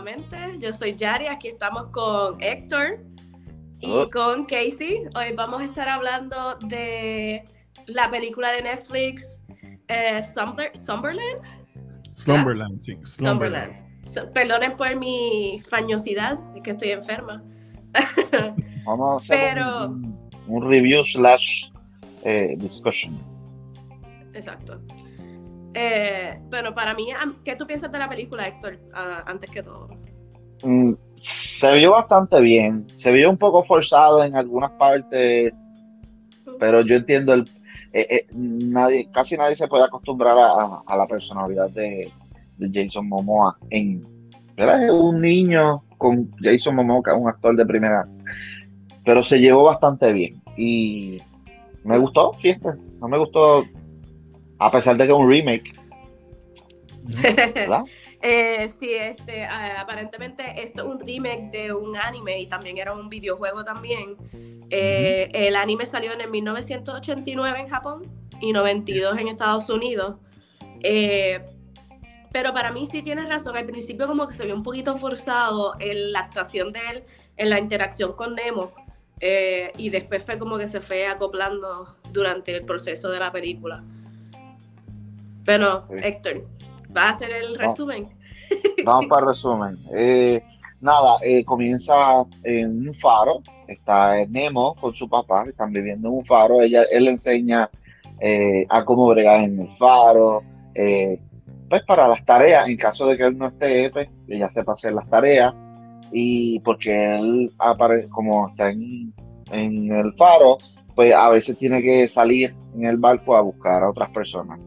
Nuevamente. Yo soy Yari, aquí estamos con Héctor y con Casey. Hoy vamos a estar hablando de la película de Netflix eh, Slumberland. Slumberland, sí. Slumberland. perdonen por mi fañosidad, es que estoy enferma. vamos a hacer un, review slash eh, discussion. Exacto. Eh, bueno, para mí, ¿qué tú piensas de la película, Héctor? Antes que todo. Mm, se vio bastante bien. Se vio un poco forzado en algunas partes, pero yo entiendo el. Eh, eh, nadie, casi nadie se puede acostumbrar a, la personalidad de, Jason Momoa. En, era un niño con Jason Momoa, un actor de primera, pero se llevó bastante bien. Y me gustó, fíjate, no me gustó a pesar de que es un remake. ¿Verdad? eh, sí, este, aparentemente esto es un remake de un anime y también era un videojuego también. Eh, el anime salió en el 1989 en Japón y 92 en Estados Unidos. Eh, pero para mí sí tienes razón, al principio como que se vio un poquito forzado en la actuación de él, en la interacción con Nemo, eh, y después fue como que se fue acoplando durante el proceso de la película. Bueno, Héctor, ¿va a hacer el resumen? Vamos para el resumen. Eh, nada, eh, comienza en un faro, está Nemo con su papá, están viviendo en un faro, ella, él le enseña eh, a cómo bregar en el faro, pues para las tareas, en caso de que él no esté, pues ella sepa hacer las tareas, y porque él como está en, en el faro, pues a veces tiene que salir en el barco a buscar a otras personas.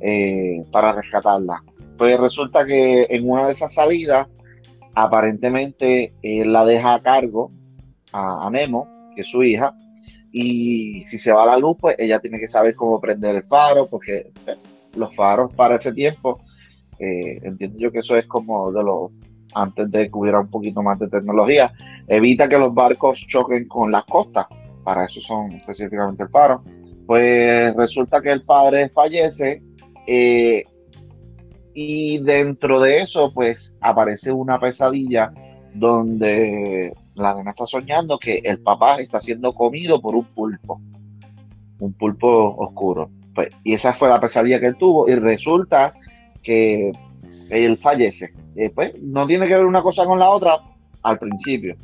Eh, para rescatarla. Pues resulta que en una de esas salidas, aparentemente él la deja a cargo a, Nemo, que es su hija, y si se va la luz, pues ella tiene que saber cómo prender el faro, porque eh, los faros para ese tiempo, eh, entiendo yo que eso es como de los, antes de que hubiera un poquito más de tecnología, evita que los barcos choquen con las costas, para eso son específicamente el faro. Pues resulta que el padre fallece eh, y dentro de eso, pues aparece una pesadilla donde la nena está soñando que el papá está siendo comido por un pulpo, un pulpo oscuro. Pues, y esa fue la pesadilla que él tuvo y resulta que él fallece. Eh, pues no tiene que ver una cosa con la otra al principio.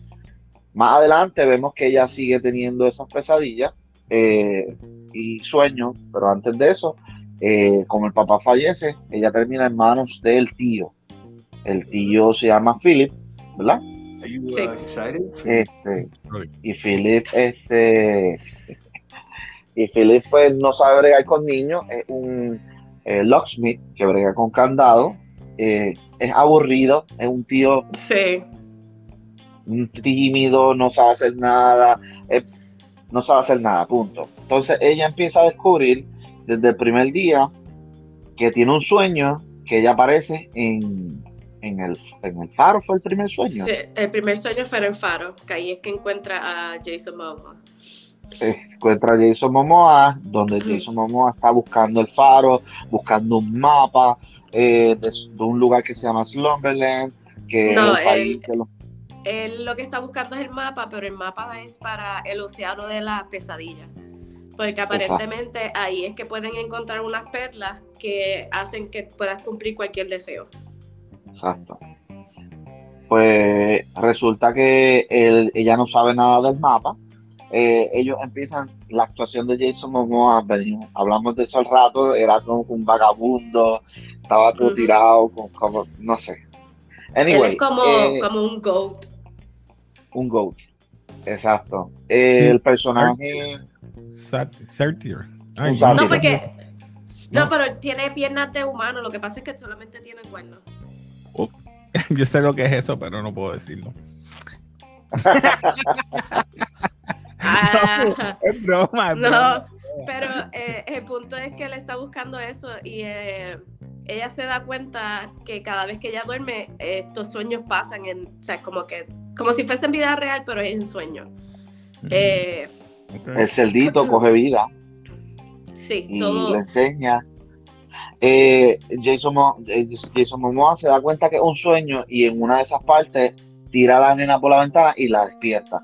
Más adelante vemos que ella sigue teniendo esas pesadillas eh, y sueños, pero antes de eso eh, como el papá fallece, ella termina en manos del tío. El tío se llama Philip, ¿verdad? Uh, este, y Philip, este, y Philip pues no sabe bregar con niños, es un eh, locksmith que brega con candado, eh, es aburrido, es un tío sí. tímido, no sabe hacer nada, no sabe hacer nada, punto. Entonces ella empieza a descubrir desde el primer día que tiene un sueño que ella aparece en, en, el, en el faro, fue el primer sueño. Sí, el primer sueño fue en el faro, que ahí es que encuentra a Jason Momoa. Encuentra a Jason Momoa, donde Jason Momoa está buscando el faro, buscando un mapa eh, de, un lugar que se llama Slumberland, que no, él, lo... él lo que está buscando es el mapa, pero el mapa es para el océano de la pesadilla. Porque aparentemente ahí es que pueden encontrar unas perlas que hacen que puedas cumplir cualquier deseo. Exacto. Pues resulta que ella no sabe nada del mapa. Eh, ellos empiezan la actuación de Jason Momoa, hablamos de eso al rato, era como un vagabundo, estaba todo tirado, como, no sé. Anyway, es como, eh, como un goat. Un goat, exacto. el personaje no, porque. No, pero tiene piernas de humano, lo que pasa es que solamente tiene cuernos. Oh, yo sé lo que es eso, pero no puedo decirlo. Ah. es broma, No, pero eh, el punto es que él está buscando eso y eh, ella se da cuenta que cada vez que ella duerme, estos sueños pasan en, o sea, como que, como si fuese en vida real, pero es en sueño. El cerdito coge vida. Sí, y le enseña. eh, Jason, Mo- eh, Jason Momoa se da cuenta que es un sueño y en una de esas partes tira a la nena por la ventana y la despierta.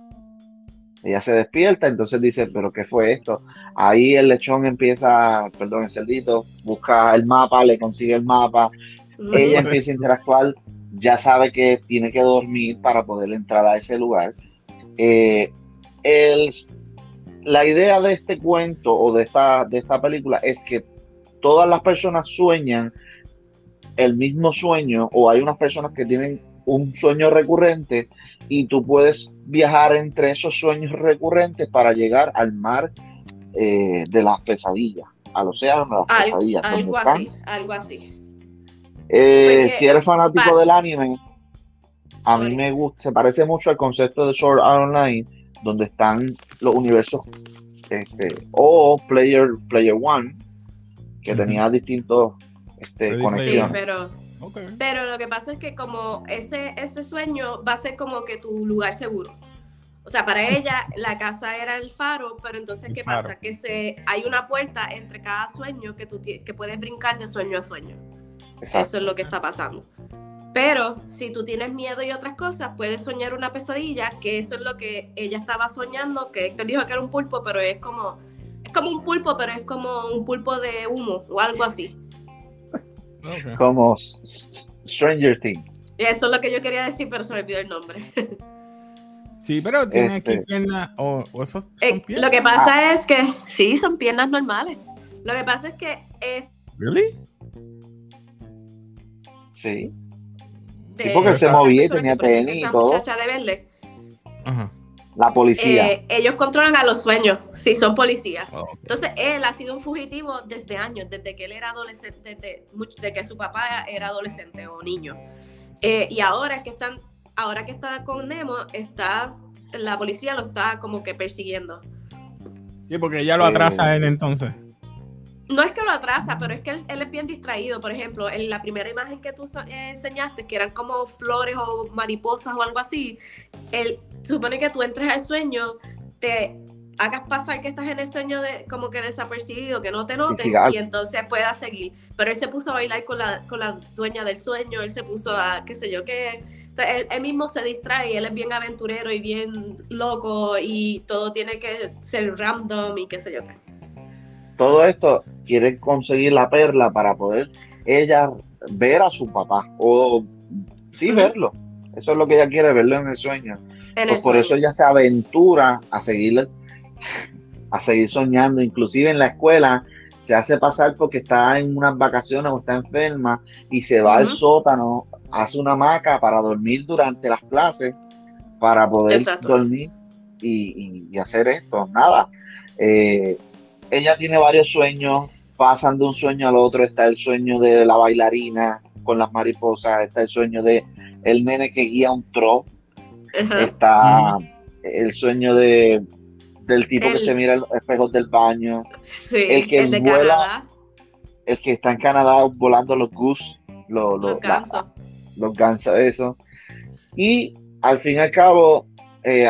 Ella se despierta, entonces dice, pero ¿qué fue esto? Ahí el lechón empieza, perdón, el cerdito, busca el mapa, le consigue el mapa, ella empieza a interactuar, ya sabe que tiene que dormir para poder entrar a ese lugar. Eh, el- la idea de este cuento o de esta, de esta película es que todas las personas sueñan el mismo sueño o hay unas personas que tienen un sueño recurrente y tú puedes viajar entre esos sueños recurrentes para llegar al mar eh, de las pesadillas, al océano de las Al- pesadillas. algo así, algo así. eh, Porque si eres fanático del anime, a mí me gusta, se parece mucho al concepto de Sword Art Online, donde están los universos, este, o Player, Player One, que tenía distintos este, Sí, conexiones. pero, pero lo que pasa es que como ese, ese sueño va a ser como que tu lugar seguro. O sea, para ella la casa era el faro, pero entonces El ¿qué faro. pasa? Que se, hay una puerta entre cada sueño que tú que puedes brincar de sueño a sueño. Exacto. Eso es lo que está pasando. Pero si tú tienes miedo y otras cosas, puedes soñar una pesadilla, que eso es lo que ella estaba soñando, que Héctor dijo que era un pulpo, pero es como, es como un pulpo, pero es como un pulpo de humo o algo así. Como Stranger Things. Y eso es lo que yo quería decir, pero se me olvidó el nombre. Sí, pero tiene Este- aquí piernas o, o eso. son Eh, piernas. lo que pasa es que, sí, son piernas normales. Lo que pasa es que eh, ¿Really? Sí. Sí, porque él se movía y tenía tenis y todo. muchacha de verle, Ajá. La policía. eh, ellos controlan a los sueños, sí, son policías. Oh, ok. Entonces, él ha sido un fugitivo desde años, desde que él era adolescente, desde, que su papá era adolescente o niño. Eh, y ahora es que están, ahora que está con Nemo, está, la policía lo está como que persiguiendo. Sí, porque ella lo atrasa Eh, a él entonces. No es que lo atrasa, pero es que él, él es bien distraído. Por ejemplo, en la primera imagen que tú eh, enseñaste, que eran como flores o mariposas o algo así, él supone que tú entres al sueño, te hagas pasar que estás en el sueño de como que desapercibido, que no te noten, siga- y entonces puedas seguir. Pero él se puso a bailar con la, con la dueña del sueño, él se puso a qué sé yo qué. Entonces, él, él mismo se distrae, él es bien aventurero y bien loco y todo tiene que ser random y qué sé yo qué. Todo esto quiere conseguir la perla para poder ella ver a su papá o sí verlo. Eso es lo que ella quiere, verlo en el sueño. En Pues el por sueño. eso ella se aventura a seguir, a seguir soñando. Inclusive en la escuela se hace pasar porque está en unas vacaciones o está enferma y se va al sótano, hace una hamaca para dormir durante las clases, para poder Exacto. dormir y, y- y hacer esto. Nada. Eh, ella tiene varios sueños, pasan de un sueño al otro. Está el sueño de la bailarina con las mariposas, está el sueño de el nene que guía un tro, Ajá. está el sueño de del tipo que se mira en los espejos del baño, Sí, el que de vuela- Canadá, el que está en Canadá volando los goose, los, los los, la- gansos. los gansos, eso. Y al fin y al cabo, eh,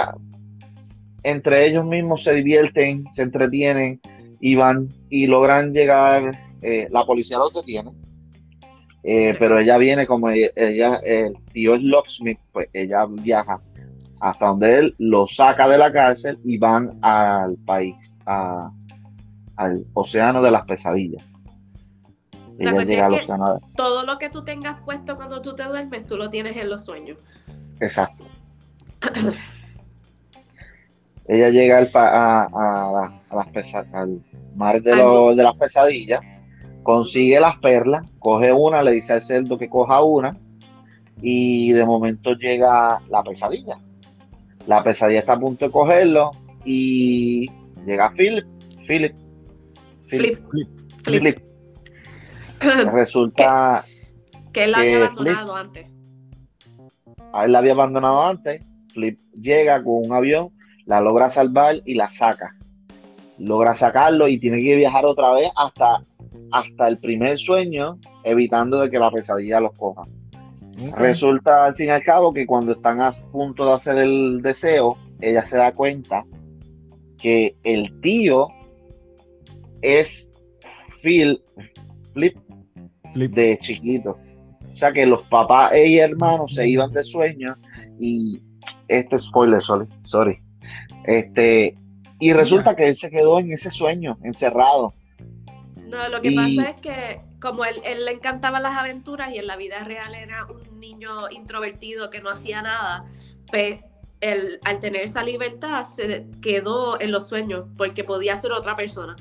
entre ellos mismos se divierten, se entretienen y van y logran llegar, eh, la policía los detiene. Eh, pero ella viene como ella, ella- el tío es locksmith, pues ella viaja hasta donde él lo saca de la cárcel y van al país, a- al océano de las pesadillas. La Ella llega al es que- océano de- Todo lo que tú tengas puesto cuando tú te duermes, tú lo tienes en los sueños. Exacto. Ella llega al, pa- a, a la- a las pesa- al mar de, Al lo- de las pesadillas, consigue las perlas, coge una, le dice al cerdo que coja una, y de momento llega la pesadilla. La pesadilla está a punto de cogerlo, y llega Philip. Philip. Flip, Flip. flip. Philip. Resulta, que él la había que abandonado antes. a él la había abandonado antes, Flip llega con un avión, la logra salvar y la saca. Logra sacarlo y tiene que viajar otra vez hasta, hasta el primer sueño, evitando de que la pesadilla los coja. Resulta al fin y al cabo que cuando están a punto de hacer el deseo, ella se da cuenta que el tío es Phil, Flip, Flip. de chiquito. O sea que los papás y hermanos se iban de sueño y este spoiler, sorry, sorry. Este, y resulta que él se quedó en ese sueño, encerrado. No, lo que Y- pasa es que como él, él le encantaban las aventuras y en la vida real era un niño introvertido que no hacía nada, pues él, al tener esa libertad se quedó en los sueños porque podía ser otra persona.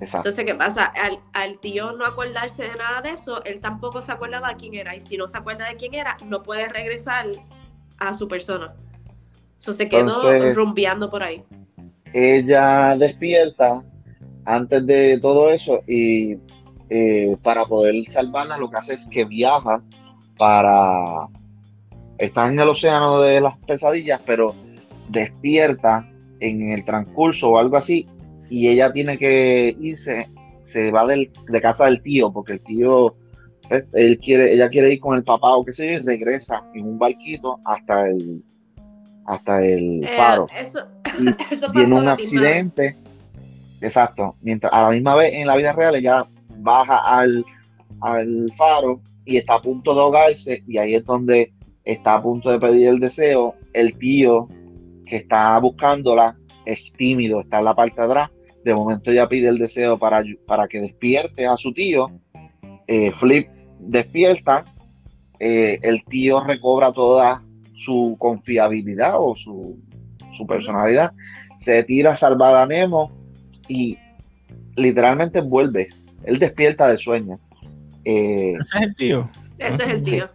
Exacto. Entonces, ¿qué pasa? Al, al tío no acordarse de nada de eso, él tampoco se acordaba de quién era. Y si no se acuerda de quién era, no puede regresar a su persona. Eso se quedó Entonces- rumbeando por ahí. Ella despierta antes de todo eso y eh, para poder salvarla lo que hace es que viaja para... Está en el océano de las pesadillas, pero despierta en el transcurso o algo así y ella tiene que irse, se va del- de casa del tío porque el tío, pues, él quiere, ella quiere ir con el papá o qué sé yo y regresa en un barquito hasta el, hasta el Eh, faro eso, y eso tiene un accidente. Exacto. Mientras a la misma vez en la vida real ella baja al, al faro y está a punto de ahogarse y ahí es donde está a punto de pedir el deseo. El tío que está buscándola es tímido, está en la parte de atrás. De momento ella pide el deseo para, para que despierte a su tío. Eh, Flip despierta. Eh, el tío recobra toda su confiabilidad o su, su personalidad. Se tira a salvar a Nemo y literalmente vuelve. Él despierta de sueño. Eh, Ese es el tío. Ese es el tío.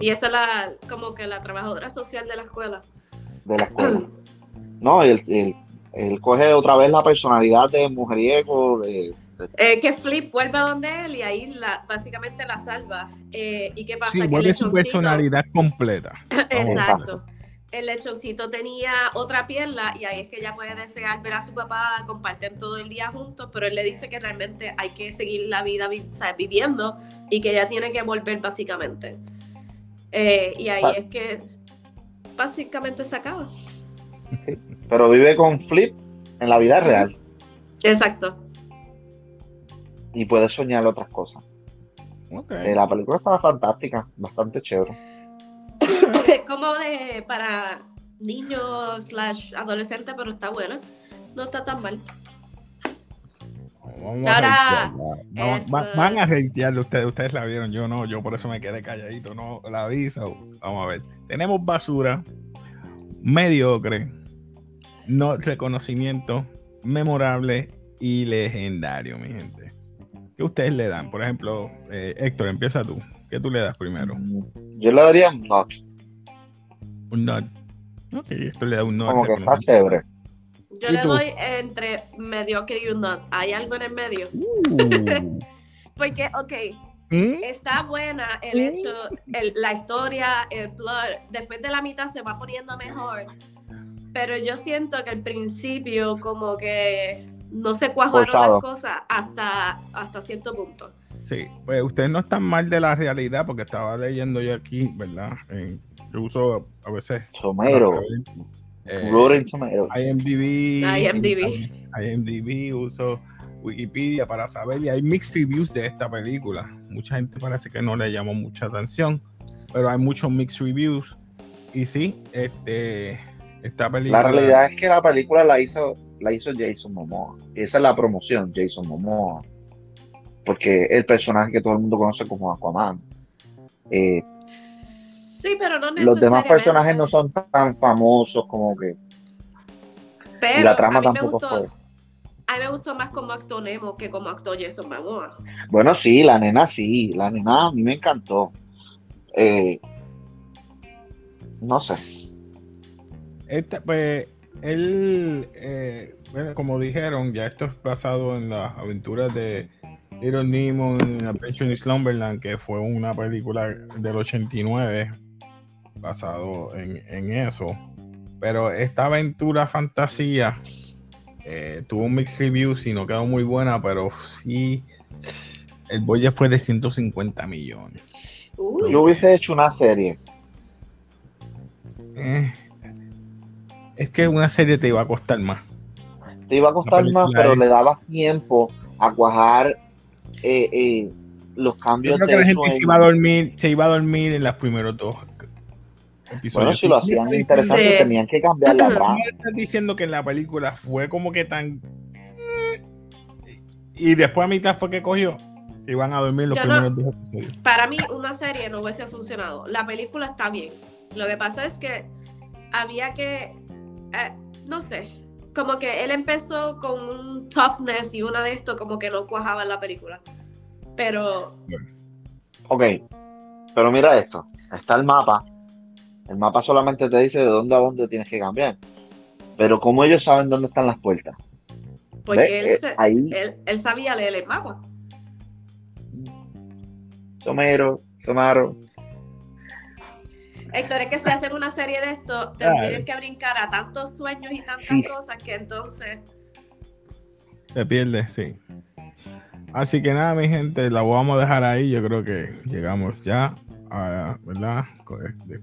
Y esa es la, como que la trabajadora social de la escuela. de la escuela. No, y él, él- él coge otra vez la personalidad de mujeriego, de- Eh, que Flip vuelve a donde él y ahí la, básicamente la salva. Eh, ¿Y qué pasa? Sí, que vuelve su lechoncito- personalidad completa. Exacto. El lechoncito tenía otra pierna y ahí es que ella puede desear ver a su papá, comparten todo el día juntos, pero él le dice que realmente hay que seguir la vida vi- o sea, viviendo y que ella tiene que volver básicamente. Eh, y ahí Ah. es que básicamente se acaba. pero vive con Flip en la vida real Exacto. Y puede soñar otras cosas. Eh, la película estaba fantástica, bastante chévere. Como de para niños slash adolescentes, pero está buena. No está tan mal. Vamos Ahora, a reitearla. Vamos- eso- va- van a reitearla ustedes, ustedes la vieron, yo no, yo por eso me quedé calladito, no la vi, so, vamos a ver. Tenemos basura, mediocre, no reconocimiento, memorable y legendario, mi gente. ¿Qué ustedes le dan? Por ejemplo, eh, Héctor, empieza tú. ¿Qué tú le das primero? Mm, Yo le daría un notch, Un not. Ok, esto le da un not. como que está chévere. Yo ¿Y le tú? doy entre mediocre y un not. ¿Hay algo en el medio? Uh. Porque, ok, ¿Mm? está buena el hecho, el- la historia, el plot. Después de la mitad se va poniendo mejor. Pero yo siento que al principio como que no se cuajaron Forzado. las cosas hasta, hasta cierto punto. Sí, pues ustedes no están mal de la realidad porque estaba leyendo yo aquí, ¿verdad? En- yo uso a veces Somero, eh. IMDb, IMDb. IMDb, uso Wikipedia para saber y hay mixed reviews de esta película. Mucha gente parece que no le llamó mucha atención, pero hay muchos mixed reviews y sí, este esta película La realidad es que la película la hizo, la hizo Jason Momoa. Esa es la promoción, Jason Momoa. Porque el personaje que todo el mundo conoce como Aquaman. Eh, Sí, pero no los demás personajes no son tan famosos como que. Pero y la trama a mí me tampoco gustó, fue. A mí me gustó más cómo actuó Nemo que cómo actuó Jason Momoa. Bueno, sí, la nena sí. La nena a mí me encantó. Eh, no sé. Este, pues, él, eh, bueno, como dijeron, ya esto es basado en las aventuras de Little Nemo en Adventure in Slumberland, que fue una película del 89, basado en, en eso. Pero esta aventura fantasía eh, tuvo un mixed review, y no quedó muy buena, pero sí, el budget fue de 150 millones. Uy. Yo hubiese hecho una serie. Eh, es que una serie te iba a costar más. Te iba a costar más, pero es- le dabas tiempo a cuajar eh, eh, los cambios Yo creo que de la gente se iba a dormir, se iba a dormir en los primeros dos episodios. Bueno, si lo hacían interesante, Sí. tenían que cambiar la ¿No trama. estás diciendo que en la película fue como que tan. Y después a mitad fue que cogió. Se iban a dormir los Yo no- primeros dos episodios. Para mí, una serie no hubiese funcionado. La película está bien. Lo que pasa es que había que. Eh, no sé. Como que él empezó con un toughness y una de esto, como que no cuajaba en la película. Pero. Ok, pero mira esto. Está el mapa. El mapa solamente te dice de dónde a dónde tienes que cambiar. Pero como ellos saben dónde están las puertas. Porque él, Eh, se- ahí, él, él sabía leer el mapa. Somero, Somaro. Héctor, es que si hacen una serie de esto, Claro. tendrían que brincar a tantos sueños y tantas Sí. cosas que entonces. Se pierde, sí. Así que nada, mi gente, la vamos a dejar ahí. Yo creo que llegamos ya a, ¿verdad? De-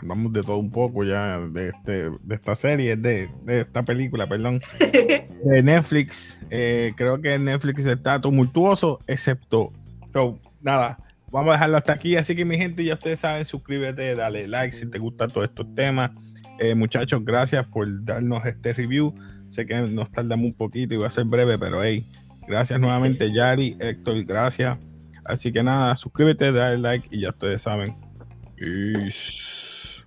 Hablamos de todo un poco ya de, este, de esta serie, de, de esta película, perdón, de Netflix. Eh, creo que Netflix está tumultuoso, excepto. So, nada, vamos a dejarlo hasta aquí. Así que, mi gente, ya ustedes saben, suscríbete, dale like si te gustan todos estos temas. Eh, muchachos, gracias por darnos este review. Sé que nos tardamos un poquito y va a ser breve, pero hey, gracias nuevamente, Yari, Héctor, gracias. Así que nada, suscríbete, dale like y ya ustedes saben. Peace.